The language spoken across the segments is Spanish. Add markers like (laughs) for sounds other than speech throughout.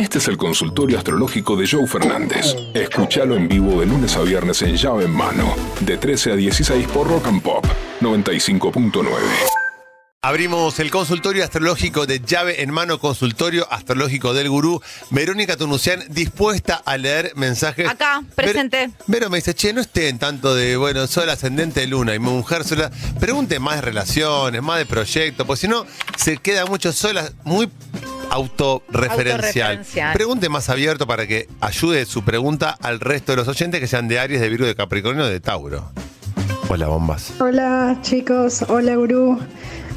Este es el consultorio astrológico de Joe Fernández. Escúchalo en vivo de lunes a viernes en llave en mano, de 13 a 16 por Rock and Pop 95.9. Abrimos el consultorio astrológico de llave en mano, consultorio astrológico del gurú. Verónica Tunucian, dispuesta a leer mensajes. Acá, presente. Ver- Vero me dice, che, no estén tanto de, bueno, sol ascendente de luna y mi mujer sola. Pregunte más de relaciones, más de proyectos, porque si no, se queda mucho sola, muy autorreferencial. Autorreferencial. Pregunte más abierto para que ayude su pregunta al resto de los oyentes que sean de Aries, de Virgo, de Capricornio, de Tauro. Hola, bombas. Hola chicos, hola gurú.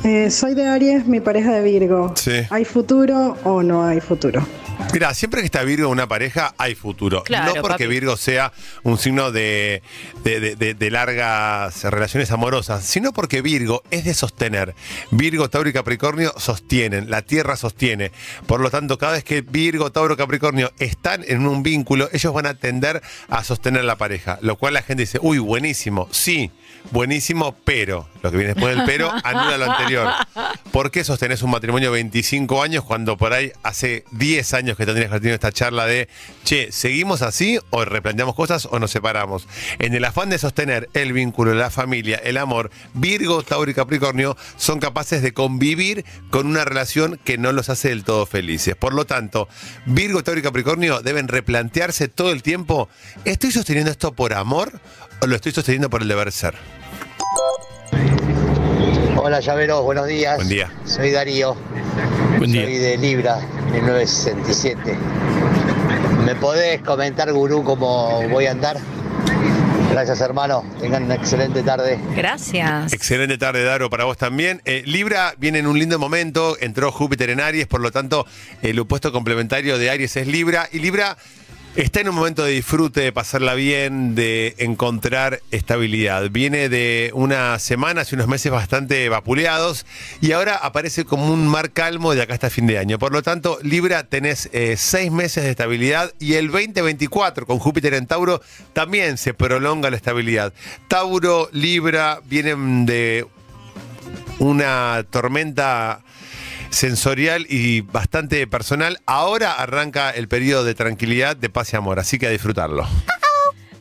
Eh, soy de Aries, mi pareja de Virgo. Sí. ¿Hay futuro o no hay futuro? Mira, siempre que está Virgo en una pareja, hay futuro. Claro, no porque papi. Virgo sea un signo de, de- de- de- de largas relaciones amorosas, sino porque Virgo es de sostener. Virgo, Tauro y Capricornio sostienen, la Tierra sostiene. Por lo tanto, cada vez que Virgo, Tauro, Capricornio están en un vínculo, ellos van a tender a sostener la pareja. Lo cual la gente dice, uy, buenísimo. Sí, buenísimo, pero. Lo que viene después del pero (laughs) anula lo anterior. ¿Por qué sostenés un matrimonio 25 años cuando por ahí hace 10 años que tendrías que haber esta charla de, che, ¿seguimos así o replanteamos cosas o nos separamos? En el afán de sostener el vínculo, la familia, el amor, Virgo, Tauro y Capricornio son capaces de convivir con una relación que no los hace del todo felices. Por lo tanto, Virgo, Tauro y Capricornio deben replantearse todo el tiempo, ¿estoy sosteniendo esto por amor o lo estoy sosteniendo por el deber ser? Hola llaveros, buenos días. Buen día. Soy Darío. Buen día. Soy de Libra, 1967. ¿Me podés comentar, gurú, cómo voy a andar? Gracias, hermano. Tengan una excelente tarde. Gracias. Excelente tarde, Daro, para vos también. Eh, Libra viene en un lindo momento, entró Júpiter en Aries, por lo tanto, el opuesto complementario de Aries es Libra. Y Libra está en un momento de disfrute, de pasarla bien, de encontrar estabilidad. Viene de unas semanas y unos meses bastante vapuleados y ahora aparece como un mar calmo de acá hasta fin de año. Por lo tanto, Libra, tenés eh, seis meses de estabilidad y el 2024 con Júpiter en Tauro también se prolonga la estabilidad. Tauro, Libra vienen de una tormenta sensorial y bastante personal. Ahora arranca el periodo de tranquilidad, de paz y amor, así que a disfrutarlo.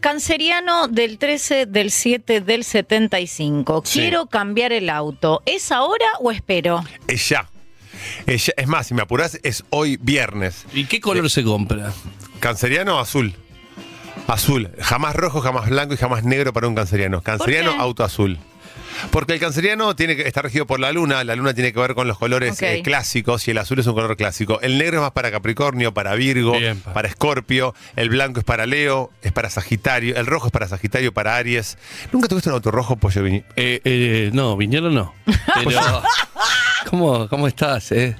Canceriano del 13, del 7, del 75. Sí. Quiero cambiar el auto. ¿Es ahora o espero? Es ya. Es, ya. Es más, si me apurás, es hoy viernes. ¿Y qué color se compra? Canceriano, azul. Azul. Jamás rojo, jamás blanco y jamás negro para un canceriano. Canceriano, auto azul. Porque el canceriano tiene que estar regido por la luna, la luna tiene que ver con los colores Ok. eh, clásicos y el azul es un color clásico. El negro es más para Capricornio, para Virgo, Bien, pa. para Escorpio, el blanco es para Leo, es para Sagitario, el rojo es para Sagitario, para Aries. ¿Nunca tuviste un auto rojo, Pollo Viñi? Eh, eh, no, Viñolo no. (laughs) Pero, ¿cómo, ¿Cómo estás, eh?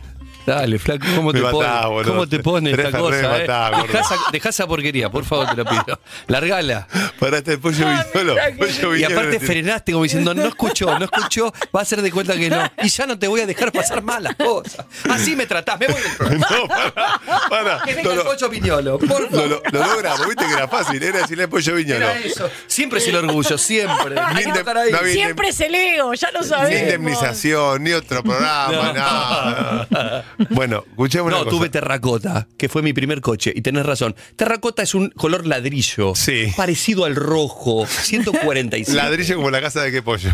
Dale, flaco, ¿cómo te pone? matás, boludo. ¿Cómo te pone esta re cosa? eh? Dejá esa, dejá esa porquería, por favor, te lo pido. Largala. Para este Pollo Viñolo. Pollo Y Viñolo aparte frenaste como diciendo, no escuchó, no escuchó, va a hacer de cuenta que no. Y ya no te voy a dejar pasar malas cosas. Así me tratás, me voy del. (laughs) No, para, para. Que venga No, el pollo piñolo, por Lo, favor. lo- lo logramos, viste que era fácil, era decirle pollo viñolo. Era eso. Siempre es el orgullo, siempre. Hay que Ni estar ahí. no Siempre es el ego, ya lo ni sabemos. indemnización, ni otro programa, nada. (laughs) (laughs) Bueno, escuchemos una No, cosa. tuve terracota, que fue mi primer coche, y tenés razón. Terracota es un color ladrillo. Sí. Parecido al rojo. (laughs) 145. Ladrillo como la casa de qué (laughs) pollo.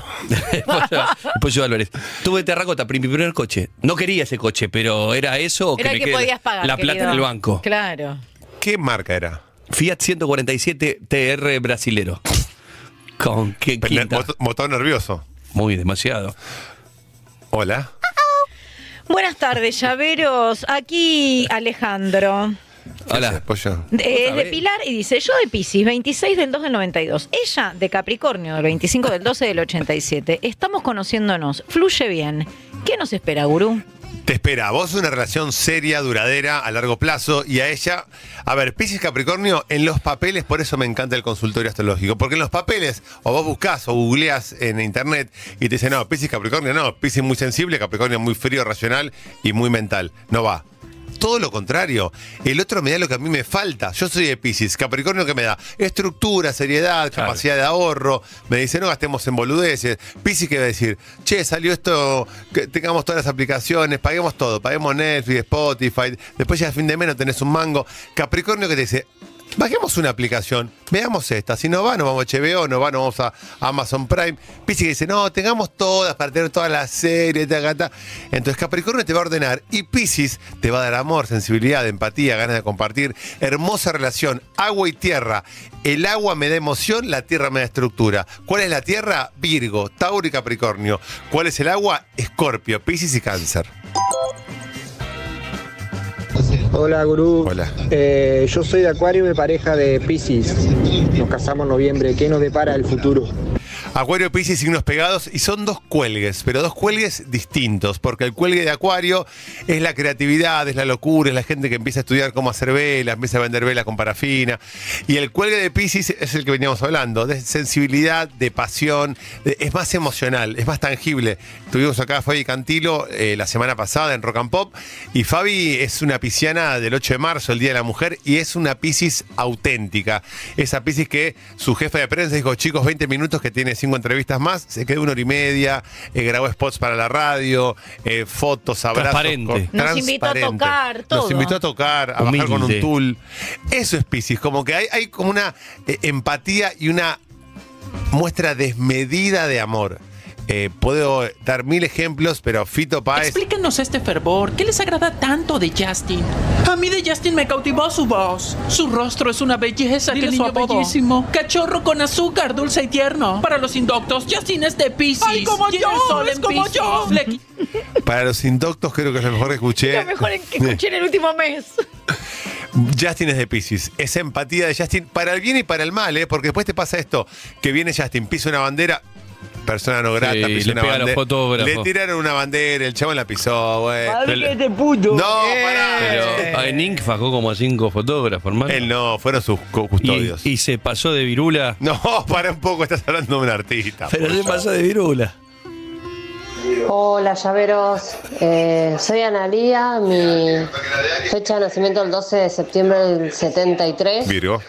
Pollo Álvarez. Tuve terracota, pri- mi primer coche. No quería ese coche, pero era eso o que Era me que quede podías pagar. la plata querido. en el banco. Claro. ¿Qué marca era? Fiat 147 TR brasilero. Con qué Pende- quinta. mot- Motor nervioso. Muy demasiado. Hola. Buenas tardes, llaveros. Aquí Alejandro. ¿Qué Hola. pollo? De vez. Pilar y dice, yo de Pisces, 26 del 2 del 92. Ella de Capricornio, del 25 del 12 del 87. Estamos conociéndonos. Fluye bien. ¿Qué nos espera, gurú? Te espera, vos una relación seria, duradera, a largo plazo, y a ella, a ver, Piscis Capricornio, en los papeles, por eso me encanta el consultorio astrológico, porque en los papeles, o vos buscás o googleás en internet y te dicen, no, Piscis Capricornio, no, Piscis muy sensible, Capricornio muy frío, racional y muy mental. No va. Todo lo contrario. El otro me da lo que a mí me falta. Yo soy de Pisces. Capricornio que me da estructura, seriedad, Claro. capacidad de ahorro. Me dice, no gastemos en boludeces. Pisces que va a decir, che, salió esto, que tengamos todas las aplicaciones, paguemos todo, paguemos Netflix, Spotify. Después ya a fin de mes no tenés un mango. Capricornio que te dice, Bajemos una aplicación, veamos esta. Si no va, nos vamos a HBO, no va, nos vamos a Amazon Prime. Que dice, no, tengamos todas para tener todas las series, ta, ta. Entonces Capricornio te va a ordenar y Pisces te va a dar amor, sensibilidad, empatía, ganas de compartir. Hermosa relación, agua y tierra. El agua me da emoción, la tierra me da estructura. ¿Cuál es la tierra? Virgo, Tauro y Capricornio. ¿Cuál es el agua? Escorpio, Pisces y Cáncer. Hola, gurú. Hola. Eh, yo soy de Acuario y mi pareja de Pisces. Nos casamos en noviembre. ¿Qué nos depara el futuro? Acuario, Piscis, signos pegados y son dos cuelgues, pero dos cuelgues distintos, porque el cuelgue de Acuario es la creatividad, es la locura, es la gente que empieza a estudiar cómo hacer velas, empieza a vender velas con parafina, y el cuelgue de Piscis es el que veníamos hablando, de sensibilidad, de pasión, es más emocional, es más tangible. Tuvimos acá a Fabi Cantilo eh, la semana pasada en Rock and Pop, y Fabi es una pisciana del 8 de marzo, el Día de la Mujer, y es una Piscis auténtica. Esa Piscis que su jefe de prensa dijo, chicos, 20 minutos que tiene cinco entrevistas más, se quedó una hora y media, eh, grabó spots para la radio, eh, fotos, abrazos. Transparente. con- Nos invitó a tocar, todo. Nos invitó a tocar, a bajar con un Humilde. tool. Eso es Piscis, como que hay, hay como una eh, empatía y una muestra desmedida de amor. Eh, puedo dar mil ejemplos, pero Fito Páez... Explíquenos este fervor. ¿Qué les agrada tanto de Justin? A mí de Justin me cautivó su voz. Su rostro es una belleza. Dile ¡Qué su niño apodo. bellísimo! Cachorro con azúcar, dulce y tierno. Para los indoctos, Justin es de Pisces. Ay, como Tiene yo, es como yo. Le (laughs) Para los indoctos creo que es lo mejor que escuché. Lo mejor que escuché en el último mes. (laughs) Justin es de Pisces. Esa empatía de Justin para el bien y para el mal, ¿eh? porque después te pasa esto, que viene Justin, pisa una bandera, persona no grata, Sí, pisa le una pega a los bandera. fotógrafos. Le tiraron una bandera, el chavo la pisó, güey. Pero- este puto! No, pará. Pero en Inc. fajó como a cinco fotógrafos, hermano. Él no, fueron sus cu- custodios. y, y se pasó de virula. No, (laughs) para un poco, estás hablando de un artista. Pero por se favor. pasó de virula. Hola llaveros, Eh, soy Analía, mi fecha de nacimiento el 12 de septiembre del 73 Virgo.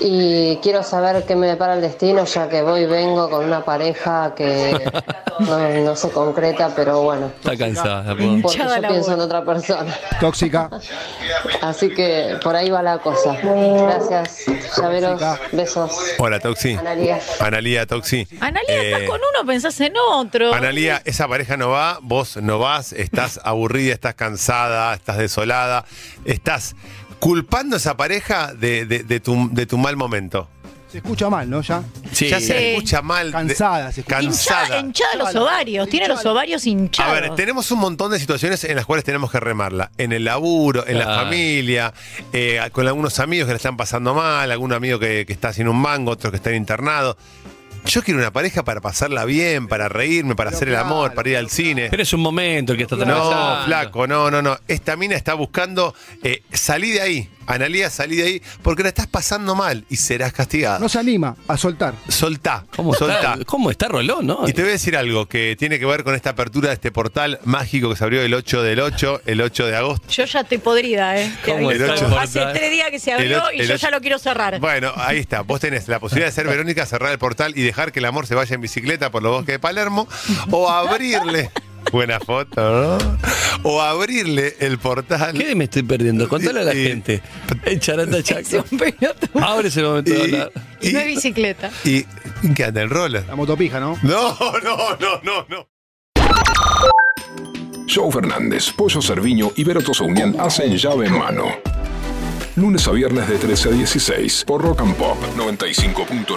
Y quiero saber qué me depara el destino ya que voy y vengo con una pareja que (laughs) no, no se concreta, pero bueno, Está cansada. po. porque yo pienso en otra persona. Tóxica. (laughs) Así que por ahí va la cosa. Gracias, llaveros, besos. Hola, Toxi. Analía. Analía, Toxi. Analia, Eh, estás con uno, pensás en otro. Analía, esa pareja no va, vos no vas, estás aburrida, estás cansada, estás desolada, estás culpando a esa pareja de, de- de tu, de tu mal momento. Se escucha mal, ¿no? Ya. Sí. Ya se Sí. escucha mal. de- Cansada, se escucha. cansada. Hinchada, hinchada los ovarios. Tiene los ovarios A hinchados. ver, tenemos un montón de situaciones en las cuales tenemos que remarla. En el laburo, en la Claro. familia, eh, con algunos amigos que le están pasando mal, algún amigo que, que está sin un mango, otro que está internado. Yo quiero una pareja para pasarla bien, para reírme, para Pero hacer el amor, para ir al cine. Pero es un momento el que está No, atravesando. flaco, no, no, no. Esta mina está buscando eh, salí de ahí. Analía, salí de ahí, porque la estás pasando mal y serás castigada. No se anima a soltar. Soltá, ¿Cómo soltá. está, ¿Cómo está Rolón, no? Y te voy a decir algo que tiene que ver con esta apertura de este portal mágico que se abrió el 8 del 8, el 8 de agosto. Yo ya estoy podrida, ¿eh? ¿Cómo el? Hace tres días que se abrió y yo ya lo quiero cerrar. Bueno, ahí está. Vos tenés la posibilidad de ser Verónica, cerrar el portal y dejar que el amor se vaya en bicicleta por los bosques de Palermo o abrirle. Buena foto, ¿no? O abrirle el portal. ¿Qué me estoy perdiendo? Contale a la Y- gente. El charata (laughs) chaco. Ahora es el momento de Y, hablar. Y no hay bicicleta. y, y que anda el roller. La motopija, ¿no? No, no, no, no, no. Joe Fernández, Pollo Cerviño y Vero Tosaunian hacen llave en mano. Lunes a viernes de 13 a 16 por Rock and Pop 95.9.